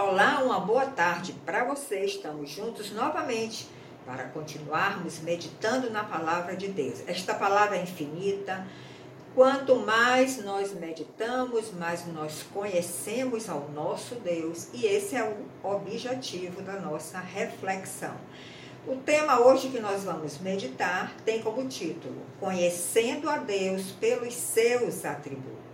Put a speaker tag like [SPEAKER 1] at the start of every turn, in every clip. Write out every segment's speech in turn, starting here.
[SPEAKER 1] Olá, uma boa tarde para você. Estamos juntos novamente para continuarmos meditando na palavra de Deus. Esta palavra é infinita. Quanto mais nós meditamos, mais nós conhecemos ao nosso Deus, e esse é o objetivo da nossa reflexão. O tema hoje que nós vamos meditar tem como título Conhecendo a Deus pelos seus atributos.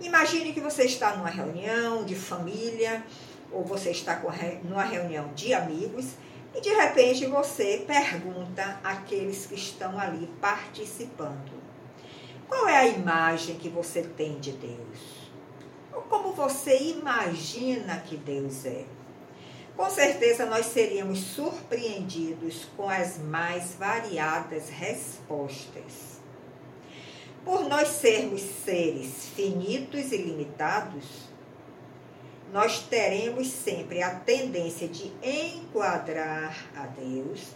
[SPEAKER 1] Imagine que você está numa reunião de família ou você está numa reunião de amigos e de repente você pergunta àqueles que estão ali participando: qual é a imagem que você tem de Deus? Ou como você imagina que Deus é? Com certeza nós seríamos surpreendidos com as mais variadas respostas. Por nós sermos seres finitos e limitados, nós teremos sempre a tendência de enquadrar a Deus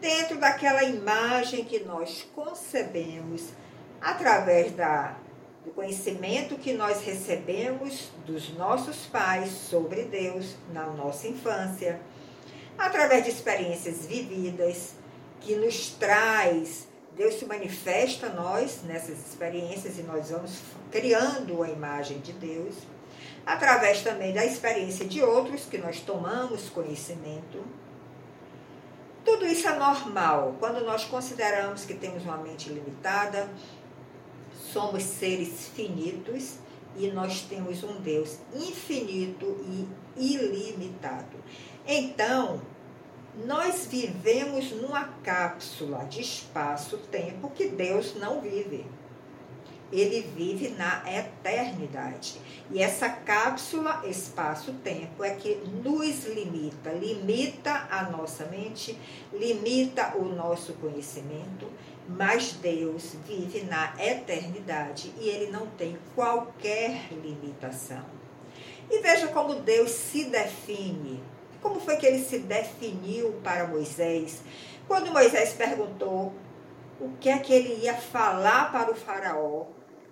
[SPEAKER 1] dentro daquela imagem que nós concebemos através da, do conhecimento que nós recebemos dos nossos pais sobre Deus na nossa infância, através de experiências vividas que nos traz Deus se manifesta a nós nessas experiências e nós vamos criando a imagem de Deus, através também da experiência de outros que nós tomamos conhecimento. Tudo isso é normal quando nós consideramos que temos uma mente limitada, somos seres finitos e nós temos um Deus infinito e ilimitado. Então, nós vivemos numa cápsula de espaço-tempo que Deus não vive. Ele vive na eternidade. E essa cápsula espaço-tempo é que nos limita, limita a nossa mente, limita o nosso conhecimento, mas Deus vive na eternidade e ele não tem qualquer limitação. E veja como Deus se define. Como foi que ele se definiu para Moisés? Quando Moisés perguntou o que é que ele ia falar para o Faraó,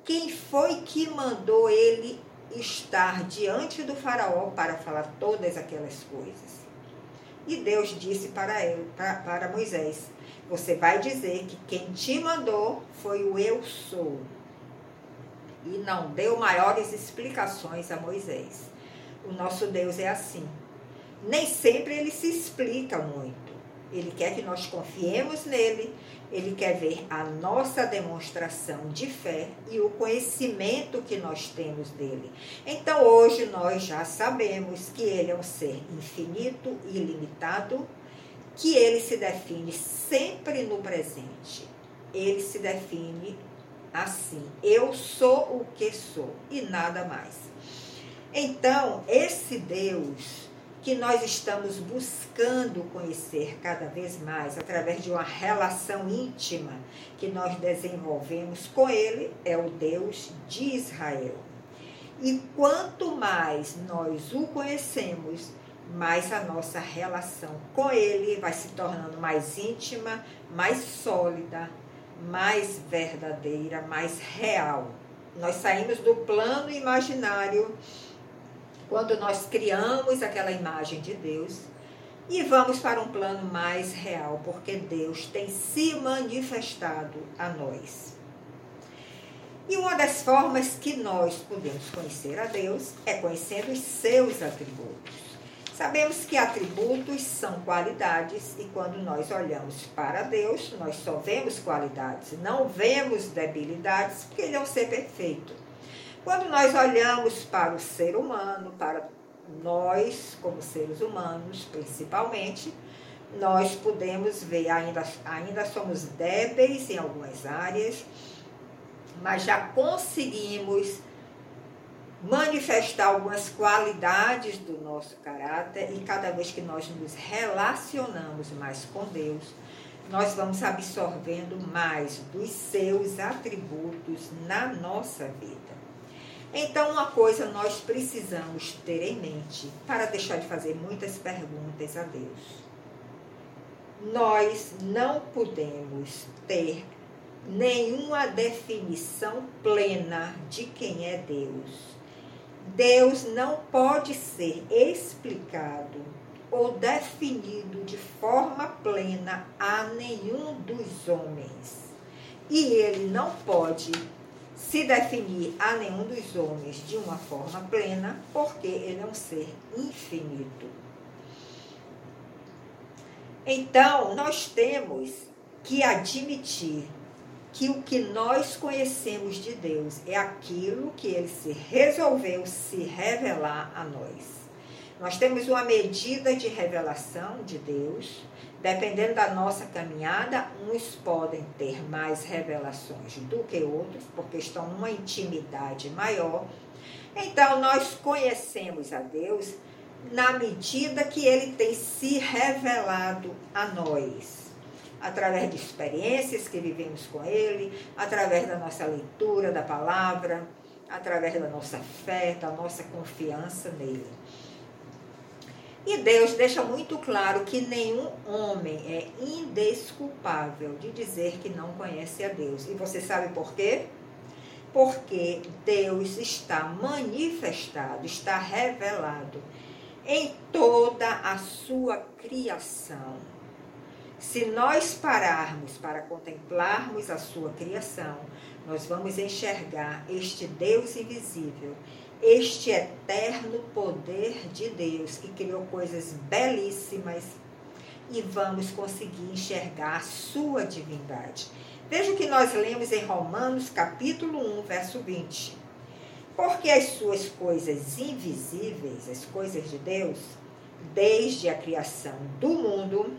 [SPEAKER 1] quem foi que mandou ele estar diante do Faraó para falar todas aquelas coisas? E Deus disse para, ele, para, para Moisés: você vai dizer que quem te mandou foi o eu sou. E não deu maiores explicações a Moisés. O nosso Deus é assim. Nem sempre ele se explica muito. Ele quer que nós confiemos nele, ele quer ver a nossa demonstração de fé e o conhecimento que nós temos dele. Então hoje nós já sabemos que ele é um ser infinito e ilimitado que ele se define sempre no presente. Ele se define assim: eu sou o que sou e nada mais. Então, esse Deus que nós estamos buscando conhecer cada vez mais através de uma relação íntima que nós desenvolvemos com Ele, é o Deus de Israel. E quanto mais nós o conhecemos, mais a nossa relação com Ele vai se tornando mais íntima, mais sólida, mais verdadeira, mais real. Nós saímos do plano imaginário quando nós criamos aquela imagem de Deus e vamos para um plano mais real, porque Deus tem se manifestado a nós. E uma das formas que nós podemos conhecer a Deus é conhecendo os seus atributos. Sabemos que atributos são qualidades e quando nós olhamos para Deus, nós só vemos qualidades, não vemos debilidades, porque Ele é um ser perfeito. Quando nós olhamos para o ser humano, para nós como seres humanos, principalmente, nós podemos ver, ainda, ainda somos débeis em algumas áreas, mas já conseguimos manifestar algumas qualidades do nosso caráter e cada vez que nós nos relacionamos mais com Deus, nós vamos absorvendo mais dos seus atributos na nossa vida. Então, uma coisa nós precisamos ter em mente para deixar de fazer muitas perguntas a Deus. Nós não podemos ter nenhuma definição plena de quem é Deus Deus não pode ser explicado ou definido de forma plena a nenhum dos homens. E ele não pode se definir a nenhum dos homens de uma forma plena, porque ele é um ser infinito. Então, nós temos que admitir que o que nós conhecemos de Deus é aquilo que ele se resolveu se revelar a nós. Nós temos uma medida de revelação de Deus. Dependendo da nossa caminhada, uns podem ter mais revelações do que outros, porque estão numa intimidade maior. Então, nós conhecemos a Deus na medida que ele tem se revelado a nós. Através de experiências que vivemos com ele, através da nossa leitura da palavra, através da nossa fé, da nossa confiança nele. E Deus deixa muito claro que nenhum homem é indesculpável de dizer que não conhece a Deus. E você sabe por quê? Porque Deus está manifestado, está revelado em toda a sua criação. Se nós pararmos para contemplarmos a sua criação, nós vamos enxergar este Deus invisível este eterno poder de Deus que criou coisas belíssimas e vamos conseguir enxergar sua divindade. Veja o que nós lemos em Romanos capítulo 1, verso 20. Porque as suas coisas invisíveis, as coisas de Deus, desde a criação do mundo,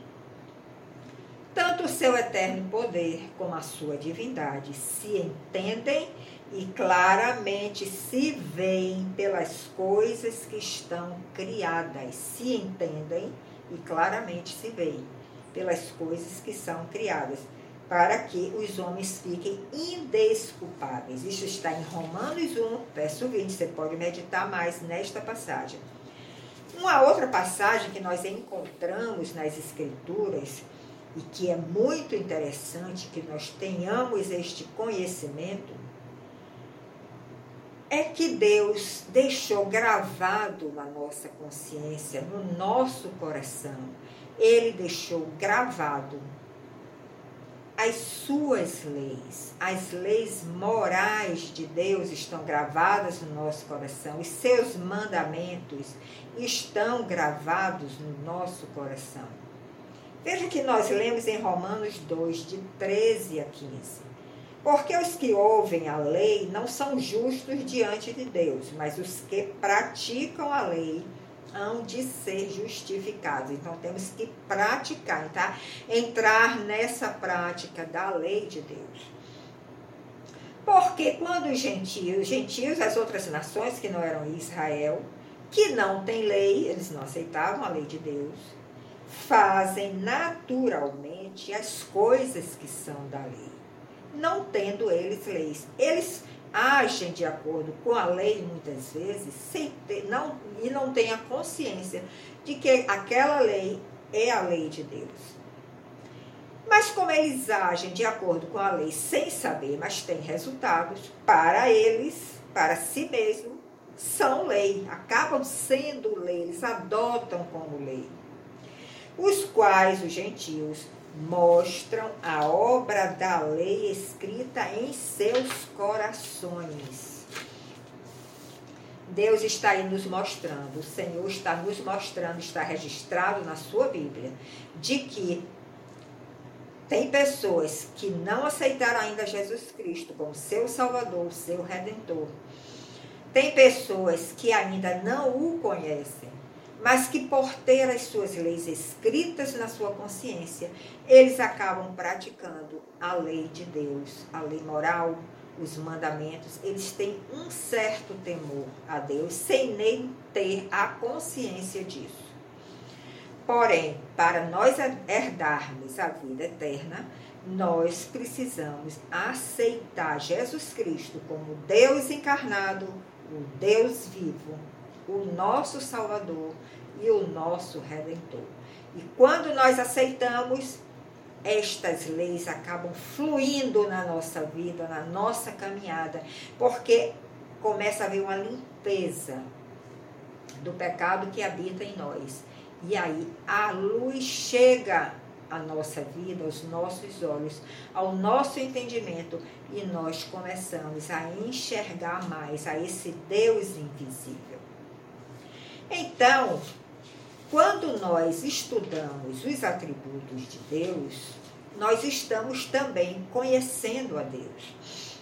[SPEAKER 1] tanto o seu eterno poder como a sua divindade se entendem e claramente se veem pelas coisas que estão criadas, se entendem e claramente se veem pelas coisas que são criadas, para que os homens fiquem indesculpáveis. Isso está em Romanos 1, verso 20. Você pode meditar mais nesta passagem. Uma outra passagem que nós encontramos nas Escrituras e que é muito interessante que nós tenhamos este conhecimento é que Deus deixou gravado na nossa consciência, no nosso coração, Ele deixou gravado as suas leis, as leis morais de Deus estão gravadas no nosso coração, os seus mandamentos estão gravados no nosso coração. Veja que nós lemos em Romanos 2, de 13 a 15. Porque os que ouvem a lei não são justos diante de Deus, mas os que praticam a lei hão de ser justificados. Então temos que praticar, tá? Entrar nessa prática da lei de Deus. Porque quando os gentios, gentios, as outras nações que não eram Israel, que não têm lei, eles não aceitavam a lei de Deus, fazem naturalmente as coisas que são da lei não tendo eles leis. Eles agem de acordo com a lei muitas vezes sem ter, não, e não têm a consciência de que aquela lei é a lei de Deus. Mas como eles agem de acordo com a lei sem saber, mas têm resultados, para eles, para si mesmo, são lei, acabam sendo lei, eles adotam como lei. Os quais os gentios mostram a obra da lei escrita em seus corações. Deus está aí nos mostrando, o Senhor está nos mostrando, está registrado na sua Bíblia, de que tem pessoas que não aceitaram ainda Jesus Cristo como seu Salvador, seu Redentor. Tem pessoas que ainda não o conhecem mas que por ter as suas leis escritas na sua consciência, eles acabam praticando a lei de Deus, a lei moral, os mandamentos, eles têm um certo temor a Deus, sem nem ter a consciência disso. Porém, para nós herdarmos a vida eterna, nós precisamos aceitar Jesus Cristo como Deus encarnado, o Deus vivo, o nosso Salvador e o nosso Redentor. E quando nós aceitamos, estas leis acabam fluindo na nossa vida, na nossa caminhada, porque começa a haver uma limpeza do pecado que habita em nós. E aí a luz chega à nossa vida, aos nossos olhos, ao nosso entendimento, e nós começamos a enxergar mais a esse Deus invisível. Então, quando nós estudamos os atributos de Deus, nós estamos também conhecendo a Deus.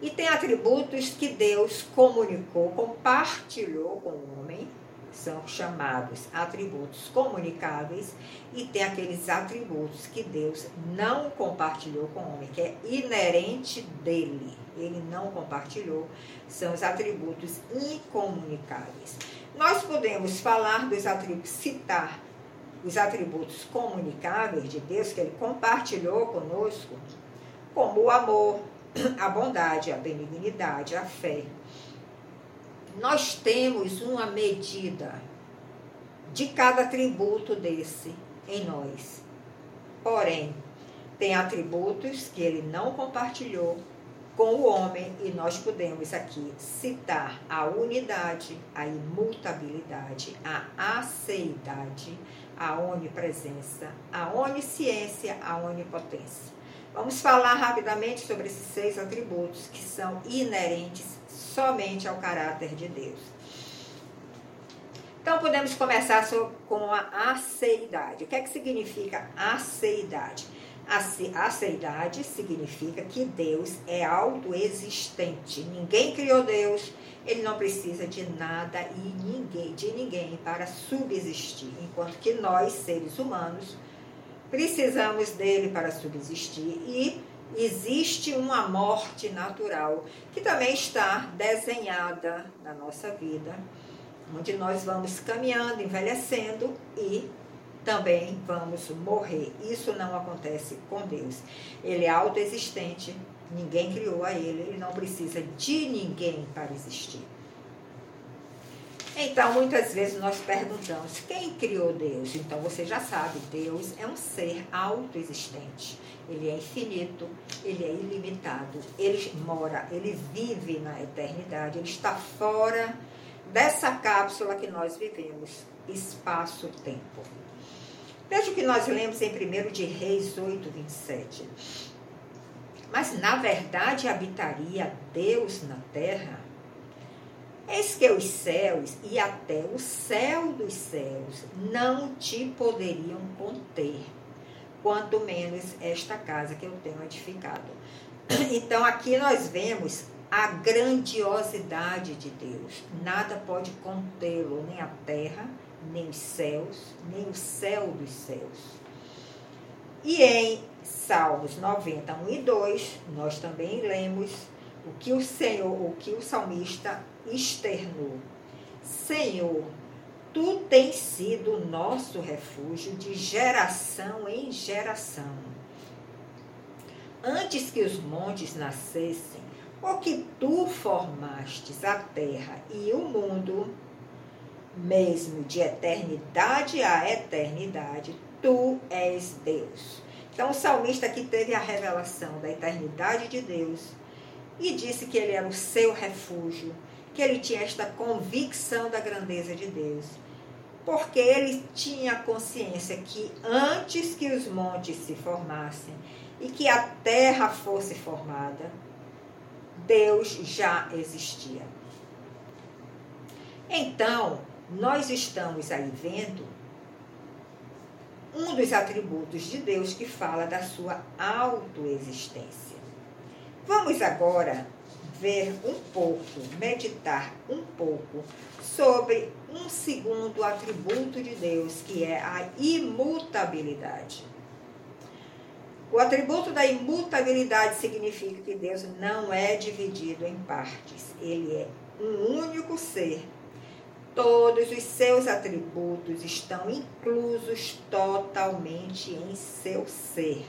[SPEAKER 1] E tem atributos que Deus comunicou, compartilhou com o homem, são chamados atributos comunicáveis, e tem aqueles atributos que Deus não compartilhou com o homem, que é inerente dele. Ele não compartilhou, são os atributos incomunicáveis. Nós podemos falar dos atributos, citar os atributos comunicáveis de Deus que ele compartilhou conosco, como o amor, a bondade, a benignidade, a fé. Nós temos uma medida de cada atributo desse em nós. Porém, tem atributos que ele não compartilhou com o homem e nós podemos aqui citar a unidade, a imutabilidade, a aceidade, a onipresença, a onisciência, a onipotência. Vamos falar rapidamente sobre esses seis atributos que são inerentes somente ao caráter de Deus. Então podemos começar com a aceidade. O que é que significa aceidade? Aceidade significa que Deus é autoexistente. Ninguém criou Deus, ele não precisa de nada e ninguém, de ninguém para subsistir, enquanto que nós, seres humanos, precisamos dele para subsistir e existe uma morte natural que também está desenhada na nossa vida, onde nós vamos caminhando, envelhecendo e também vamos morrer. Isso não acontece com Deus. Ele é autoexistente, ninguém criou a ele, ele não precisa de ninguém para existir. Então, muitas vezes nós perguntamos: quem criou Deus? Então você já sabe, Deus é um ser autoexistente. Ele é infinito, ele é ilimitado, ele mora, ele vive na eternidade, ele está fora dessa cápsula que nós vivemos, espaço-tempo. Veja o que nós lemos em 1 de Reis 8, 27. Mas na verdade habitaria Deus na terra? Eis que os céus e até o céu dos céus não te poderiam conter, quanto menos esta casa que eu tenho edificado. Então aqui nós vemos a grandiosidade de Deus. Nada pode contê-lo, nem a terra, nem os céus, nem o céu dos céus. E em Salmos 91 e 2, nós também lemos o que o Senhor, o que o salmista externou. Senhor, tu tens sido nosso refúgio de geração em geração. Antes que os montes nascessem, ou que tu formastes a terra e o mundo, mesmo de eternidade a eternidade, tu és Deus. Então, o salmista aqui teve a revelação da eternidade de Deus e disse que ele era o seu refúgio, que ele tinha esta convicção da grandeza de Deus, porque ele tinha consciência que antes que os montes se formassem e que a terra fosse formada, Deus já existia. Então, nós estamos aí vendo um dos atributos de Deus que fala da sua autoexistência. Vamos agora ver um pouco, meditar um pouco sobre um segundo atributo de Deus, que é a imutabilidade. O atributo da imutabilidade significa que Deus não é dividido em partes. Ele é um único ser Todos os seus atributos estão inclusos totalmente em seu ser.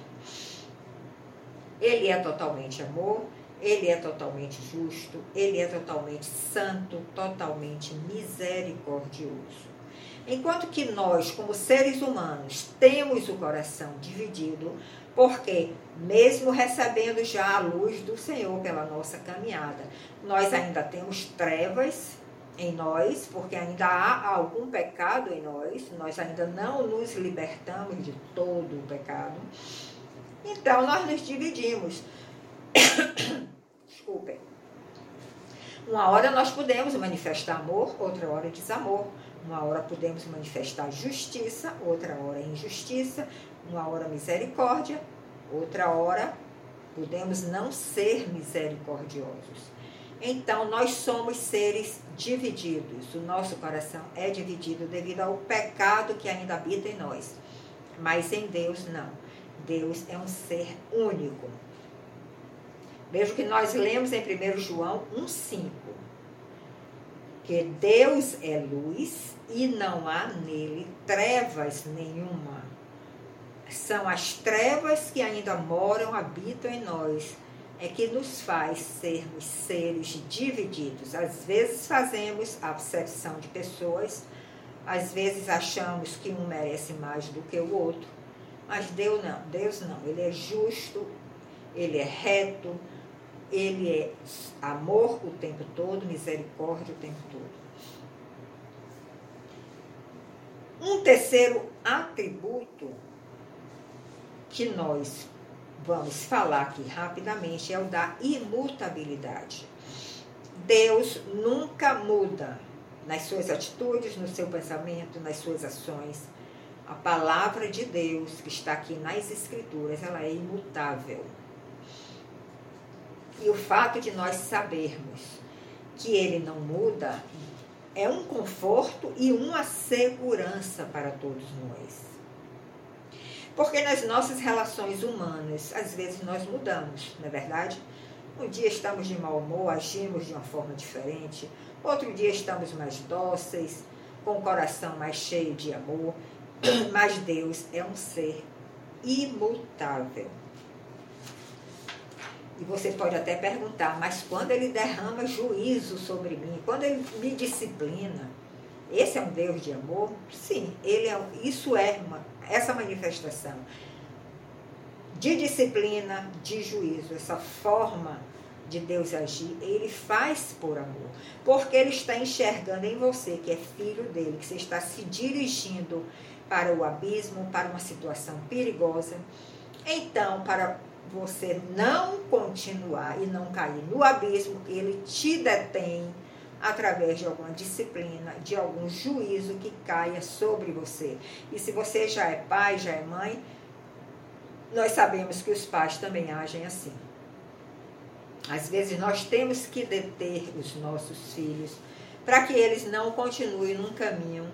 [SPEAKER 1] Ele é totalmente amor, ele é totalmente justo, ele é totalmente santo, totalmente misericordioso. Enquanto que nós, como seres humanos, temos o coração dividido, porque, mesmo recebendo já a luz do Senhor pela nossa caminhada, nós ainda temos trevas em nós, porque ainda há algum pecado em nós, nós ainda não nos libertamos de todo o pecado. Então, nós nos dividimos. Desculpem. Uma hora nós podemos manifestar amor, outra hora desamor. Uma hora podemos manifestar justiça, outra hora injustiça, uma hora misericórdia, outra hora podemos não ser misericordiosos. Então, nós somos seres divididos. O nosso coração é dividido devido ao pecado que ainda habita em nós. Mas em Deus, não. Deus é um ser único. Veja que nós lemos em 1 João 1,5. Que Deus é luz e não há nele trevas nenhuma. São as trevas que ainda moram, habitam em nós, é que nos faz sermos seres divididos. Às vezes fazemos a acepção de pessoas, às vezes achamos que um merece mais do que o outro, mas Deus não, Deus não, ele é justo, ele é reto, ele é amor o tempo todo, misericórdia o tempo todo. Um terceiro atributo que nós vamos falar aqui rapidamente é o da imutabilidade. Deus nunca muda nas suas atitudes, no seu pensamento, nas suas ações. A palavra de Deus que está aqui nas Escrituras, ela é imutável. E o fato de nós sabermos que ele não muda é um conforto e uma segurança para todos nós. Porque nas nossas relações humanas, às vezes nós mudamos, não é verdade? Um dia estamos de mau humor, agimos de uma forma diferente. Outro dia estamos mais dóceis, com o coração mais cheio de amor. Mas Deus é um ser imutável. E você pode até perguntar, mas quando ele derrama juízo sobre mim, quando ele me disciplina, esse é um Deus de amor? Sim, ele é, isso é uma, essa manifestação de disciplina, de juízo, essa forma de Deus agir, ele faz por amor. Porque ele está enxergando em você, que é filho dele, que você está se dirigindo para o abismo, para uma situação perigosa. Então, para você não continuar e não cair no abismo, ele te detém através de alguma disciplina, de algum juízo que caia sobre você. E se você já é pai, já é mãe, nós sabemos que os pais também agem assim. Às vezes nós temos que deter os nossos filhos para que eles não continuem num caminho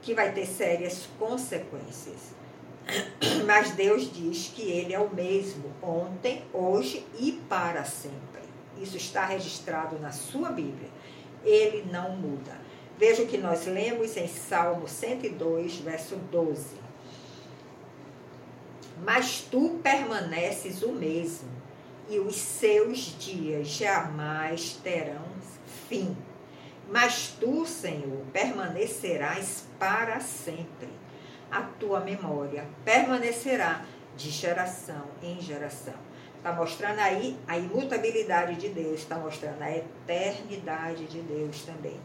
[SPEAKER 1] que vai ter sérias consequências. Mas Deus diz que Ele é o mesmo ontem, hoje e para sempre. Isso está registrado na sua Bíblia ele não muda. Veja o que nós lemos em Salmo 102, verso 12. Mas tu permaneces o mesmo, e os seus dias jamais terão fim. Mas tu, Senhor, permanecerás para sempre. A tua memória permanecerá de geração em geração. Está mostrando aí a imutabilidade de Deus, está mostrando a eternidade de Deus também.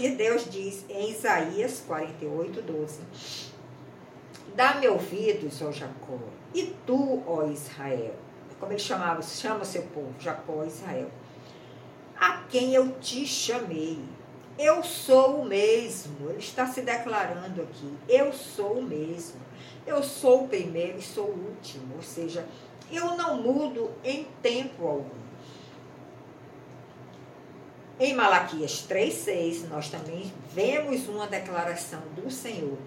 [SPEAKER 1] E Deus diz em Isaías 48, 12: Dá-me ouvidos, ó Jacó, e tu, ó Israel. Como ele chamava, chama seu povo, Jacó, Israel. A quem eu te chamei. Eu sou o mesmo. Ele está se declarando aqui. Eu sou o mesmo. Eu sou o primeiro e sou o último. Ou seja, eu não mudo em tempo algum. Em Malaquias 3,6, nós também vemos uma declaração do Senhor.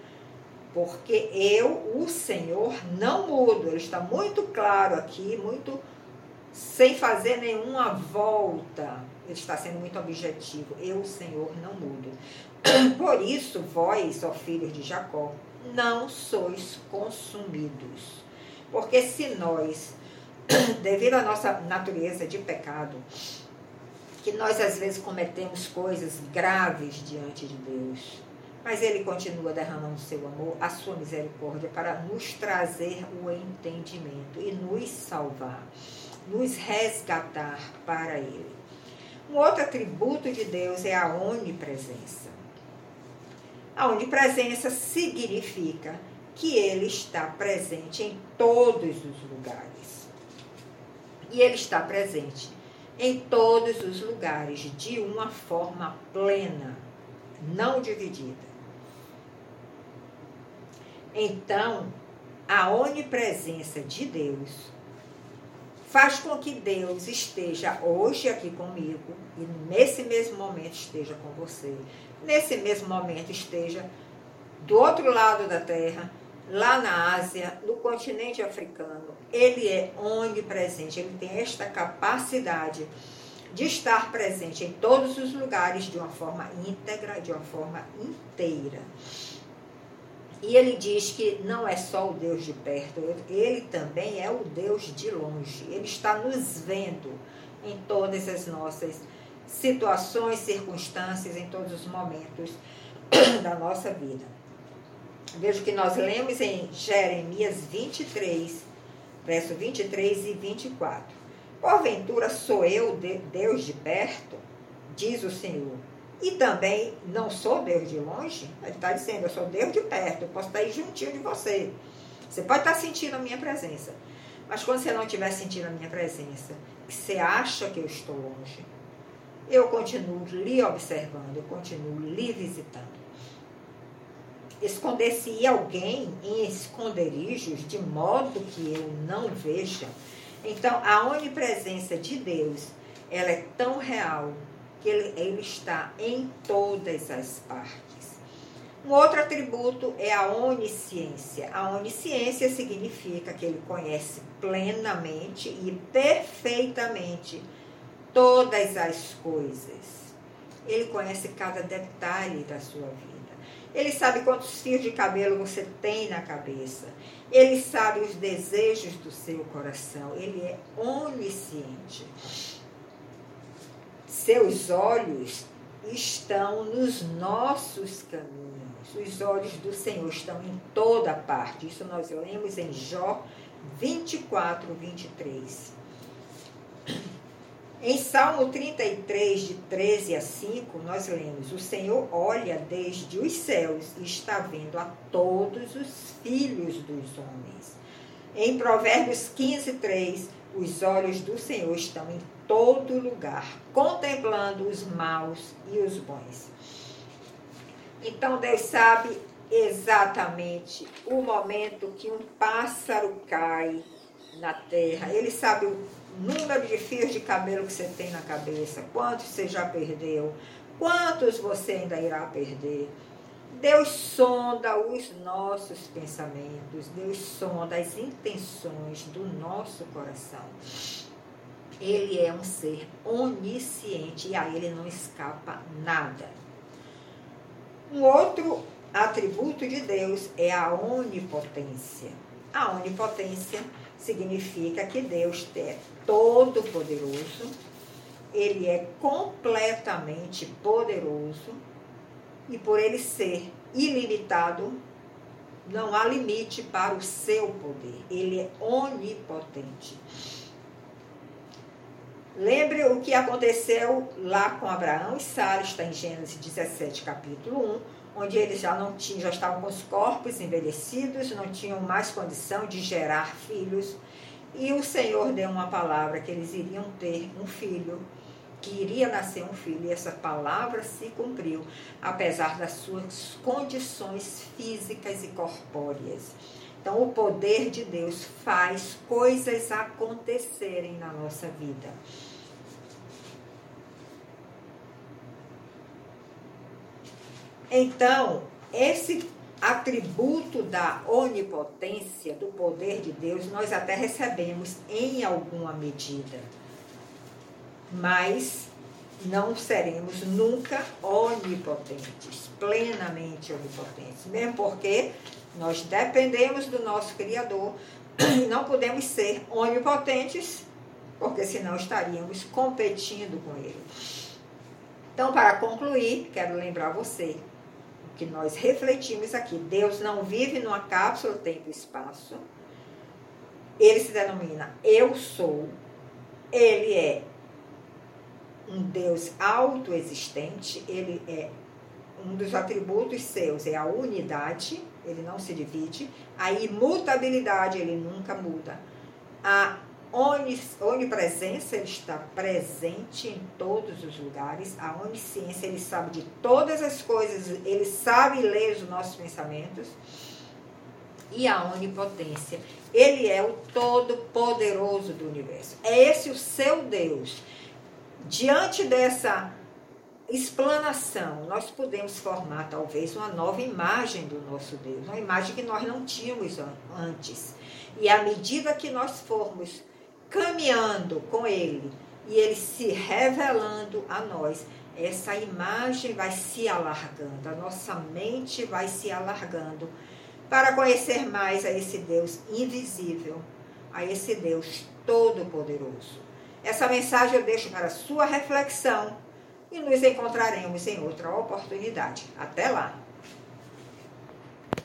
[SPEAKER 1] Porque eu, o Senhor, não mudo. Ele está muito claro aqui, muito sem fazer nenhuma volta. Está sendo muito objetivo. Eu, o Senhor, não mudo. Por isso, vós, ó filhos de Jacó, não sois consumidos. Porque se nós, devido à nossa natureza de pecado, que nós às vezes cometemos coisas graves diante de Deus, mas ele continua derramando seu amor, a sua misericórdia, para nos trazer o entendimento e nos salvar, nos resgatar para ele. Um outro atributo de Deus é a onipresença. A onipresença significa que ele está presente em todos os lugares. E ele está presente em todos os lugares de uma forma plena, não dividida. Então, a onipresença de Deus faz com que Deus esteja hoje aqui comigo e nesse mesmo momento esteja com você. Nesse mesmo momento esteja do outro lado da terra, lá na Ásia, no continente africano. Ele é onipresente, ele tem esta capacidade de estar presente em todos os lugares de uma forma íntegra, de uma forma inteira. E ele diz que não é só o Deus de perto, ele também é o Deus de longe. Ele está nos vendo em todas as nossas situações, circunstâncias, em todos os momentos da nossa vida. Vejo que nós lemos em Jeremias 23, verso 23 e 24. Porventura sou eu Deus de perto, diz o Senhor e também não sou Deus de longe. Ele está dizendo, eu sou Deus de perto, eu posso estar aí juntinho de você. Você pode estar sentindo a minha presença. Mas quando você não estiver sentindo a minha presença, você acha que eu estou longe, eu continuo lhe observando, eu continuo lhe visitando. Esconder-se alguém em esconderijos de modo que eu não veja. Então, a onipresença de Deus, ela é tão real ele, ele está em todas as partes. Um outro atributo é a onisciência. A onisciência significa que ele conhece plenamente e perfeitamente todas as coisas. Ele conhece cada detalhe da sua vida. Ele sabe quantos fios de cabelo você tem na cabeça. Ele sabe os desejos do seu coração. Ele é onisciente. Seus olhos estão nos nossos caminhos. Os olhos do Senhor estão em toda parte. Isso nós lemos em Jó 24, 23. Em Salmo 33, de 13 a 5, nós lemos: O Senhor olha desde os céus e está vendo a todos os filhos dos homens. Em Provérbios 15, 3, os olhos do Senhor estão em todo lugar, contemplando os maus e os bons. Então Deus sabe exatamente o momento que um pássaro cai na terra. Ele sabe o número de fios de cabelo que você tem na cabeça, quantos você já perdeu, quantos você ainda irá perder. Deus sonda os nossos pensamentos, Deus sonda as intenções do nosso coração. Ele é um ser onisciente e a ele não escapa nada. Um outro atributo de Deus é a onipotência. A onipotência significa que Deus é todo poderoso, ele é completamente poderoso e por ele ser ilimitado, não há limite para o seu poder. Ele é onipotente. Lembre o que aconteceu lá com Abraão e Sara, está em Gênesis 17, capítulo 1, onde eles já não tinham, já estavam com os corpos envelhecidos, não tinham mais condição de gerar filhos. E o Senhor deu uma palavra que eles iriam ter um filho, que iria nascer um filho, e essa palavra se cumpriu, apesar das suas condições físicas e corpóreas. Então, o poder de Deus faz coisas acontecerem na nossa vida. Então, esse atributo da onipotência, do poder de Deus, nós até recebemos em alguma medida. Mas não seremos nunca onipotentes, plenamente onipotentes. Mesmo porque nós dependemos do nosso Criador e não podemos ser onipotentes, porque senão estaríamos competindo com Ele. Então, para concluir, quero lembrar você que nós refletimos aqui. Deus não vive numa cápsula tempo e espaço. Ele se denomina Eu Sou. Ele é um Deus autoexistente. Ele é um dos atributos seus é a unidade. Ele não se divide. A imutabilidade ele nunca muda. A onipresença, ele está presente em todos os lugares. A onisciência, ele sabe de todas as coisas, ele sabe ler os nossos pensamentos. E a onipotência, ele é o todo-poderoso do universo. É esse o seu Deus. Diante dessa explanação, nós podemos formar talvez uma nova imagem do nosso Deus, uma imagem que nós não tínhamos antes. E à medida que nós formos caminhando com Ele e Ele se revelando a nós, essa imagem vai se alargando, a nossa mente vai se alargando para conhecer mais a esse Deus invisível, a esse Deus todo-poderoso. Essa mensagem eu deixo para sua reflexão e nos encontraremos em outra oportunidade. Até lá!